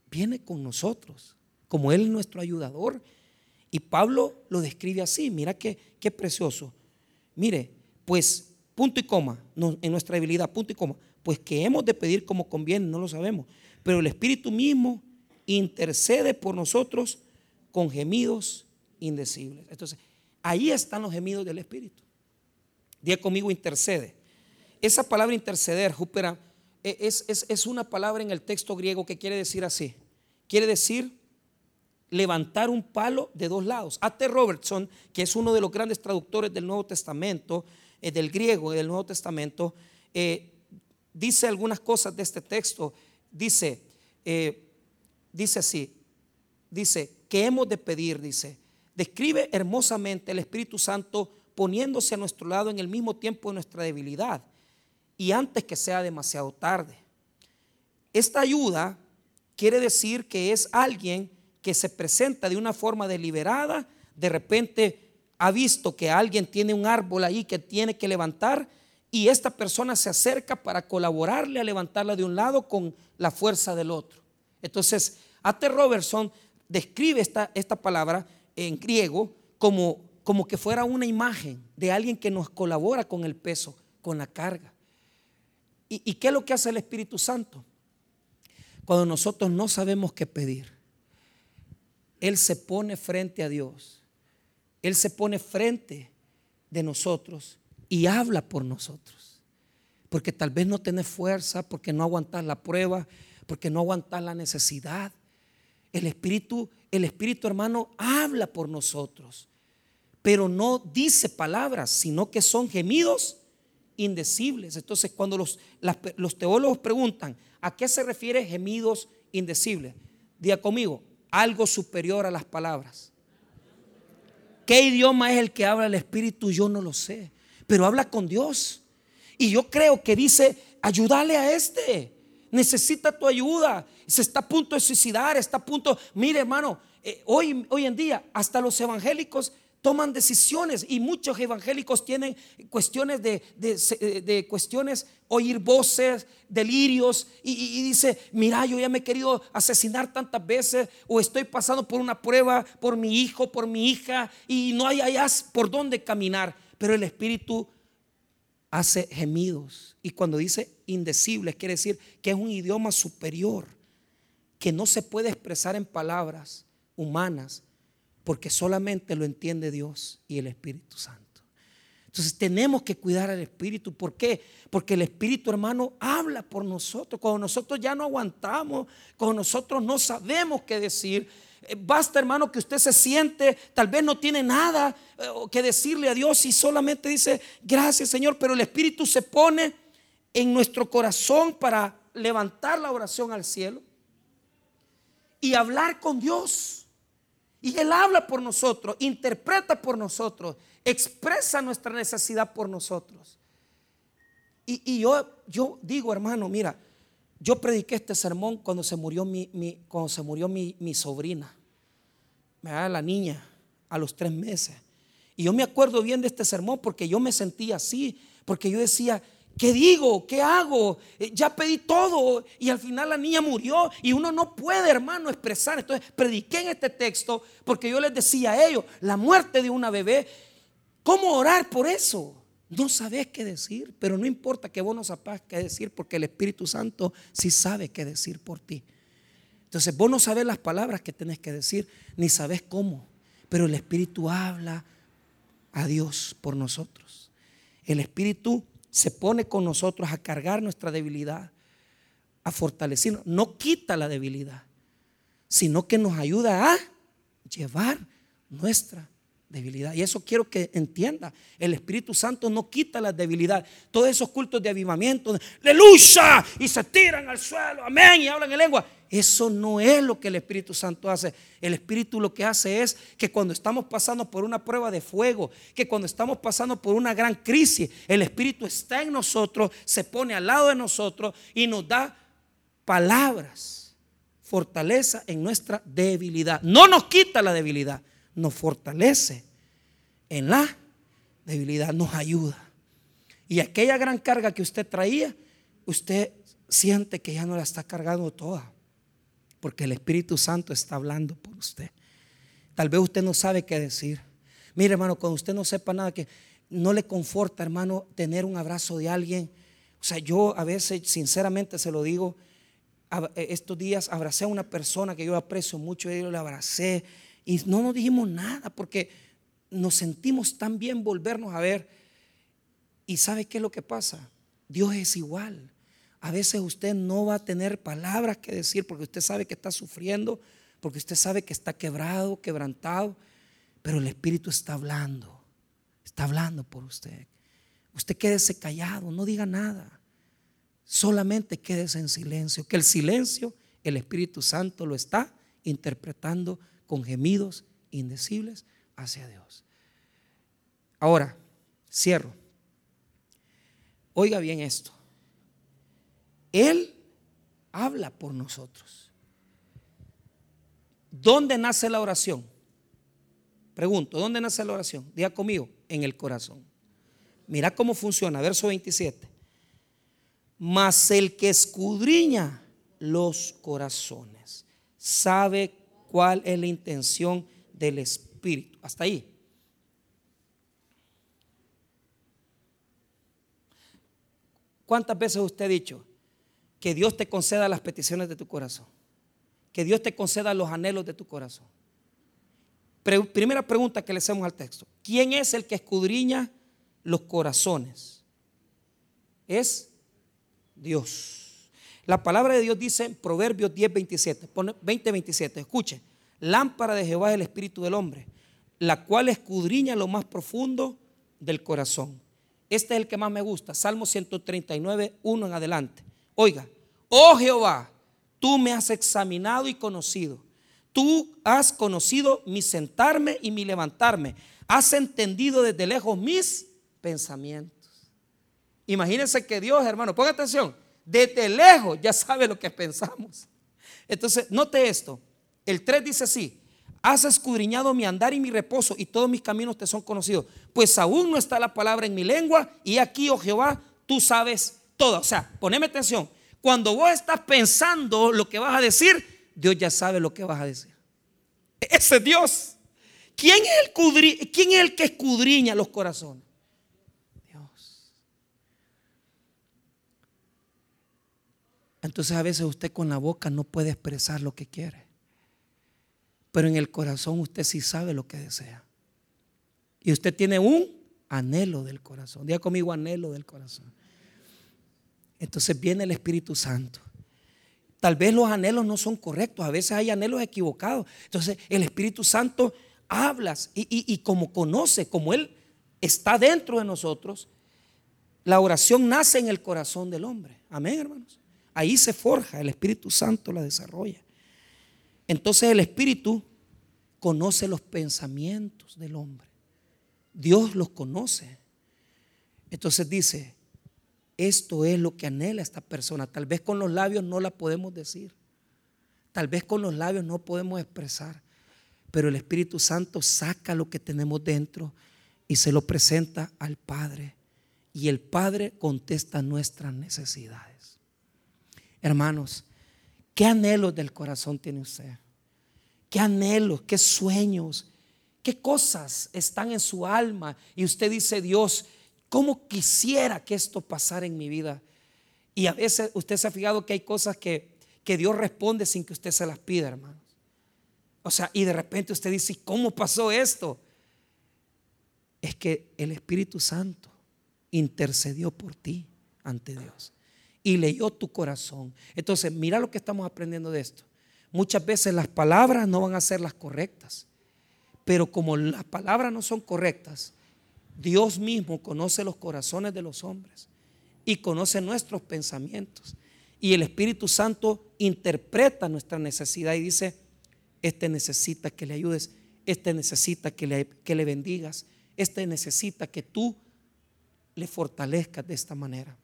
Viene con nosotros. Como Él es nuestro ayudador. Y Pablo lo describe así. Mira qué, qué precioso. Mire, pues, punto y coma, en nuestra debilidad, punto y coma. Pues que hemos de pedir como conviene, no lo sabemos. Pero el Espíritu mismo intercede por nosotros con gemidos indecibles. Entonces, ahí están los gemidos del Espíritu. Día conmigo intercede. Esa palabra interceder, Júpera, e, es, es, una palabra en el texto griego que quiere decir así. Quiere decir levantar un palo de dos lados. A.T. Robertson, que es uno de los grandes traductores del Nuevo Testamento, eh, del griego del Nuevo Testamento, eh, dice algunas cosas de este texto. Dice, eh, dice así, dice, que hemos de pedir, dice. Describe hermosamente el Espíritu Santo poniéndose a nuestro lado en el mismo tiempo de nuestra debilidad y antes que sea demasiado tarde. Esta ayuda quiere decir que es alguien que se presenta de una forma deliberada, de repente ha visto que alguien tiene un árbol ahí que tiene que levantar y esta persona se acerca para colaborarle a levantarla de un lado con la fuerza del otro. Entonces, A.T. Robertson describe esta, esta palabra en griego como, como que fuera una imagen de alguien que nos colabora con el peso, con la carga. ¿Y, ¿Y qué es lo que hace el Espíritu Santo? Cuando nosotros no sabemos qué pedir, Él se pone frente a Dios. Él se pone frente de nosotros y habla por nosotros. Porque tal vez no tenés fuerza, porque no aguantas la prueba, porque no aguantas la necesidad. El Espíritu, el Espíritu hermano, habla por nosotros, pero no dice palabras, sino que son gemidos indecibles. Entonces, cuando los, los teólogos preguntan, ¿a qué se refiere gemidos indecibles? Diga conmigo, algo superior a las palabras. ¿Qué idioma es el que habla el Espíritu? Yo no lo sé, pero habla con Dios. Y yo creo que dice, ayúdale a este. Necesita tu ayuda. Se está a punto de suicidar, está a punto. Mire, hermano, eh, hoy, hoy en día hasta los evangélicos toman decisiones y muchos evangélicos tienen cuestiones de, de, cuestiones, oír voces, delirios y, dice, mira, yo ya me he querido asesinar tantas veces o estoy pasando por una prueba por mi hijo, por mi hija y no hay allá por dónde caminar, pero el Espíritu hace gemidos y cuando dice indecibles quiere decir que es un idioma superior que no se puede expresar en palabras humanas porque solamente lo entiende Dios y el Espíritu Santo. Entonces tenemos que cuidar al Espíritu. ¿Por qué? Porque el Espíritu hermano habla por nosotros. Cuando nosotros ya no aguantamos, cuando nosotros no sabemos qué decir, eh, basta hermano que usted se siente, tal vez no tiene nada eh, que decirle a Dios y solamente dice, gracias Señor, pero el Espíritu se pone en nuestro corazón para levantar la oración al cielo y hablar con Dios. Y Él habla por nosotros, interpreta por nosotros, expresa nuestra necesidad por nosotros. Y, yo, yo digo, hermano, mira, yo prediqué este sermón cuando se murió mi, cuando se murió mi, mi sobrina, la niña, a los tres meses. Y yo me acuerdo bien de este sermón porque yo me sentía así, porque yo decía, ¿Qué digo? ¿Qué hago? Eh, ya pedí todo y al final la niña murió y uno no puede, hermano, expresar. Entonces prediqué en este texto porque yo les decía a ellos, la muerte de una bebé, ¿cómo orar por eso? No sabes qué decir, pero no importa que vos no sepas qué decir porque el Espíritu Santo sí sabe qué decir por ti. Entonces vos no sabes las palabras que tenés que decir, ni sabes cómo, pero el Espíritu habla a Dios por nosotros. El Espíritu se pone con nosotros a cargar nuestra debilidad, a fortalecernos. No quita la debilidad, sino que nos ayuda a llevar nuestra debilidad. Y eso quiero que entienda. El Espíritu Santo no quita la debilidad. Todos esos cultos de avivamiento, aleluya, y se tiran al suelo, amén, y hablan en lengua. Eso no es lo que el Espíritu Santo hace. El Espíritu lo que hace es que cuando estamos pasando por una prueba de fuego, que cuando estamos pasando por una gran crisis, el Espíritu está en nosotros, se pone al lado de nosotros y nos da palabras, fortaleza en nuestra debilidad. No nos quita la debilidad, nos fortalece en la debilidad, nos ayuda. Y aquella gran carga que usted traía, usted siente que ya no la está cargando toda porque el Espíritu Santo está hablando por usted. Tal vez usted no sabe qué decir. Mire, hermano, cuando usted no sepa nada, que no le conforta, hermano, tener un abrazo de alguien. O sea, yo a veces, sinceramente se lo digo, eh, estos días abracé a una persona que yo aprecio mucho, y yo le abracé y no nos dijimos nada porque nos sentimos tan bien volvernos a ver. ¿Y sabe qué es lo que pasa? Dios es igual. A veces usted no va a tener palabras que decir porque usted sabe que está sufriendo, porque usted sabe que está quebrado, quebrantado, pero el Espíritu está hablando, está hablando por usted. Usted quédese callado, no diga nada, solamente quédese en silencio, que el silencio, el Espíritu Santo lo está interpretando con gemidos indecibles hacia Dios. Ahora, cierro. Oiga bien esto. Él habla por nosotros. ¿Dónde nace la oración? Pregunto, ¿dónde nace la oración? Diga conmigo, en el corazón. Mira cómo funciona, verso 27. Mas el que escudriña los corazones sabe cuál es la intención del Espíritu. Hasta ahí. ¿Cuántas veces usted ha dicho, que Dios te conceda las peticiones de tu corazón. Que Dios te conceda los anhelos de tu corazón. primera pregunta que le hacemos al texto. ¿Quién es el que escudriña los corazones? Es Dios. La palabra de Dios dice en Proverbios 10, 27, pone 20, 27, escuche, lámpara de Jehová es el espíritu del hombre, la cual escudriña lo más profundo del corazón. Este es el que más me gusta, Salmo 139, 1 en adelante. Oiga, oh Jehová, tú me has examinado y conocido. Tú has conocido mi sentarme y mi levantarme. Has entendido desde lejos mis pensamientos. Imagínense que Dios, hermano, ponga atención, desde lejos ya sabe lo que pensamos. Entonces, note esto. El 3 dice así, has escudriñado mi andar y mi reposo y todos mis caminos te son conocidos. Pues aún no está la palabra en mi lengua y aquí, oh Jehová, tú sabes todo. O sea, poneme atención. Cuando vos estás pensando lo que vas a decir, Dios ya sabe lo que vas a decir. Ese es Dios. ¿Quién es el, quién es el que escudriña los corazones? Dios. Entonces a veces usted con la boca no puede expresar lo que quiere. Pero en el corazón usted sí sabe lo que desea. Y usted tiene un anhelo del corazón. Diga conmigo anhelo del corazón. Entonces viene el Espíritu Santo. Tal vez los anhelos no son correctos, a veces hay anhelos equivocados. Entonces el Espíritu Santo habla y, como conoce, como Él está dentro de nosotros, la oración nace en el corazón del hombre. Amén, hermanos. Ahí se forja, el Espíritu Santo la desarrolla. Entonces el Espíritu conoce los pensamientos del hombre. Dios los conoce. Entonces dice, esto es lo que anhela esta persona. Tal vez con los labios no la podemos decir. Tal vez con los labios no podemos expresar. Pero el Espíritu Santo saca lo que tenemos dentro y se lo presenta al Padre. Y el Padre contesta nuestras necesidades. Hermanos, ¿qué anhelos del corazón tiene usted? ¿Qué anhelos, qué sueños, qué cosas están en su alma? Y usted dice, Dios, ¿Cómo quisiera que esto pasara en mi vida? Y a veces usted se ha fijado que hay cosas que, que Dios responde sin que usted se las pida, hermanos. O sea, y de repente usted dice, ¿cómo pasó esto? Es que el Espíritu Santo intercedió por ti ante Dios y leyó tu corazón. Entonces, mira lo que estamos aprendiendo de esto. Muchas veces las palabras no van a ser las correctas, pero como las palabras no son correctas, Dios mismo conoce los corazones de los hombres y conoce nuestros pensamientos. Y el Espíritu Santo interpreta nuestra necesidad y dice, este necesita que le ayudes, este necesita que le, que le bendigas, este necesita que tú le fortalezcas de esta manera.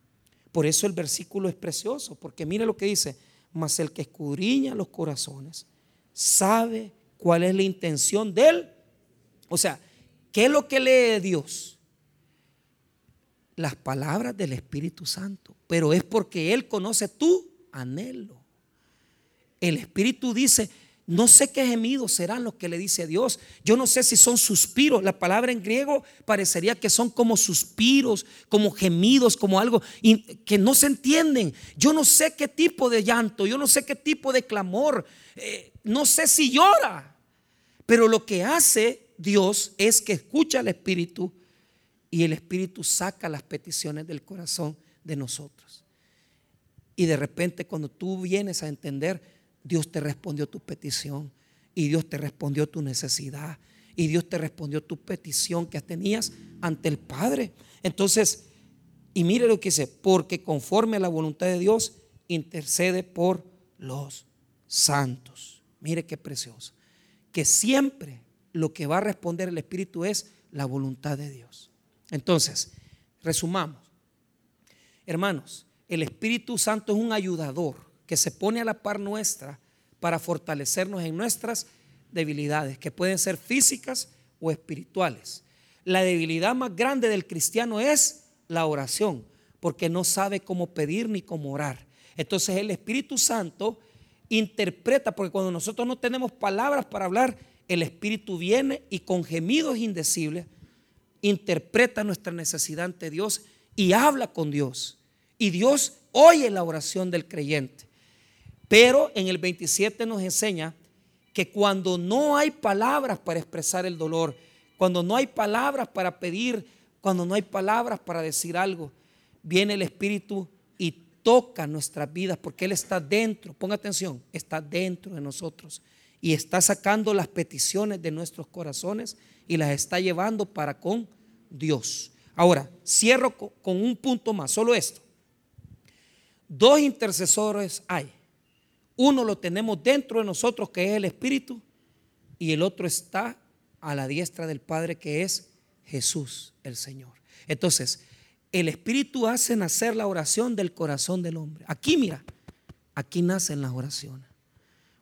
Por eso el versículo es precioso, porque mire lo que dice, mas el que escudriña los corazones sabe cuál es la intención de él. O sea, ¿Qué es lo que lee Dios? Las palabras del Espíritu Santo. Pero es porque Él conoce tu anhelo. El Espíritu dice, no sé qué gemidos serán los que le dice Dios. Yo no sé si son suspiros. La palabra en griego parecería que son como suspiros, como gemidos, como algo que no se entienden. Yo no sé qué tipo de llanto, yo no sé qué tipo de clamor. Eh, no sé si llora. Pero lo que hace Dios es que escucha al Espíritu y el Espíritu saca las peticiones del corazón de nosotros. Y de repente cuando tú vienes a entender, Dios te respondió tu petición y Dios te respondió tu necesidad y Dios te respondió tu petición que tenías ante el Padre. Entonces, y mire lo que dice, porque conforme a la voluntad de Dios, intercede por los santos. Mire qué precioso. Que siempre lo que va a responder el Espíritu es la voluntad de Dios. Entonces, resumamos. Hermanos, el Espíritu Santo es un ayudador que se pone a la par nuestra para fortalecernos en nuestras debilidades, que pueden ser físicas o espirituales. La debilidad más grande del cristiano es la oración, porque no sabe cómo pedir ni cómo orar. Entonces el Espíritu Santo interpreta, porque cuando nosotros no tenemos palabras para hablar, el Espíritu viene y con gemidos indecibles interpreta nuestra necesidad ante Dios y habla con Dios. Y Dios oye la oración del creyente. Pero en el 27 nos enseña que cuando no hay palabras para expresar el dolor, cuando no hay palabras para pedir, cuando no hay palabras para decir algo, viene el Espíritu y toca nuestras vidas porque Él está dentro, ponga atención, está dentro de nosotros y está sacando las peticiones de nuestros corazones y las está llevando para con Dios. Ahora, cierro con un punto más, solo esto. Dos intercesores hay. Uno lo tenemos dentro de nosotros, que es el Espíritu, y el otro está a la diestra del Padre, que es Jesús el Señor. Entonces, el Espíritu hace nacer la oración del corazón del hombre. Aquí, mira, aquí nacen las oraciones.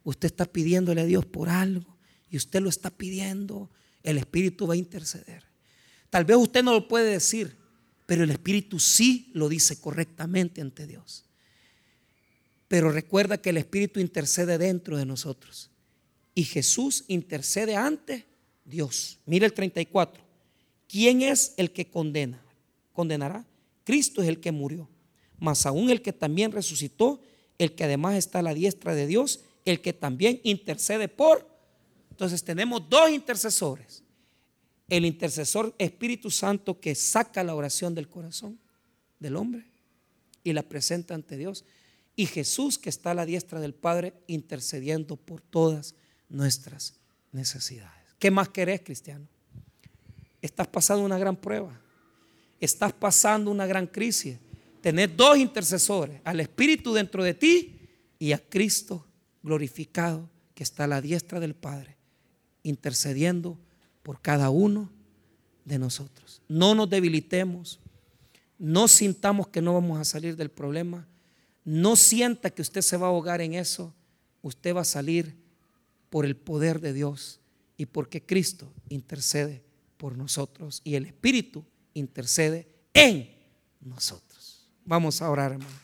Usted está pidiéndole a Dios por algo y usted lo está pidiendo, el Espíritu va a interceder. Tal vez usted no lo puede decir, pero el Espíritu sí lo dice correctamente ante Dios. Pero recuerda que el Espíritu intercede dentro de nosotros. Y Jesús intercede ante Dios. Mira el 34. ¿Quién es el que condena? ¿Condenará? Cristo es el que murió. Mas aún el que también resucitó, el que además está a la diestra de Dios, el que también intercede por. Entonces tenemos dos intercesores. El intercesor Espíritu Santo que saca la oración del corazón del hombre y la presenta ante Dios y Jesús que está a la diestra del Padre intercediendo por todas nuestras necesidades. ¿Qué más querés, cristiano? Estás pasando una gran prueba. Estás pasando una gran crisis. Tenés dos intercesores, al Espíritu dentro de ti y a Cristo glorificado que está a la diestra del Padre, intercediendo por cada uno de nosotros. No nos debilitemos, no sintamos que no vamos a salir del problema no sienta que usted se va a ahogar en eso. Usted va a salir por el poder de Dios y porque Cristo intercede por nosotros y el Espíritu intercede en nosotros. Vamos a orar, hermano.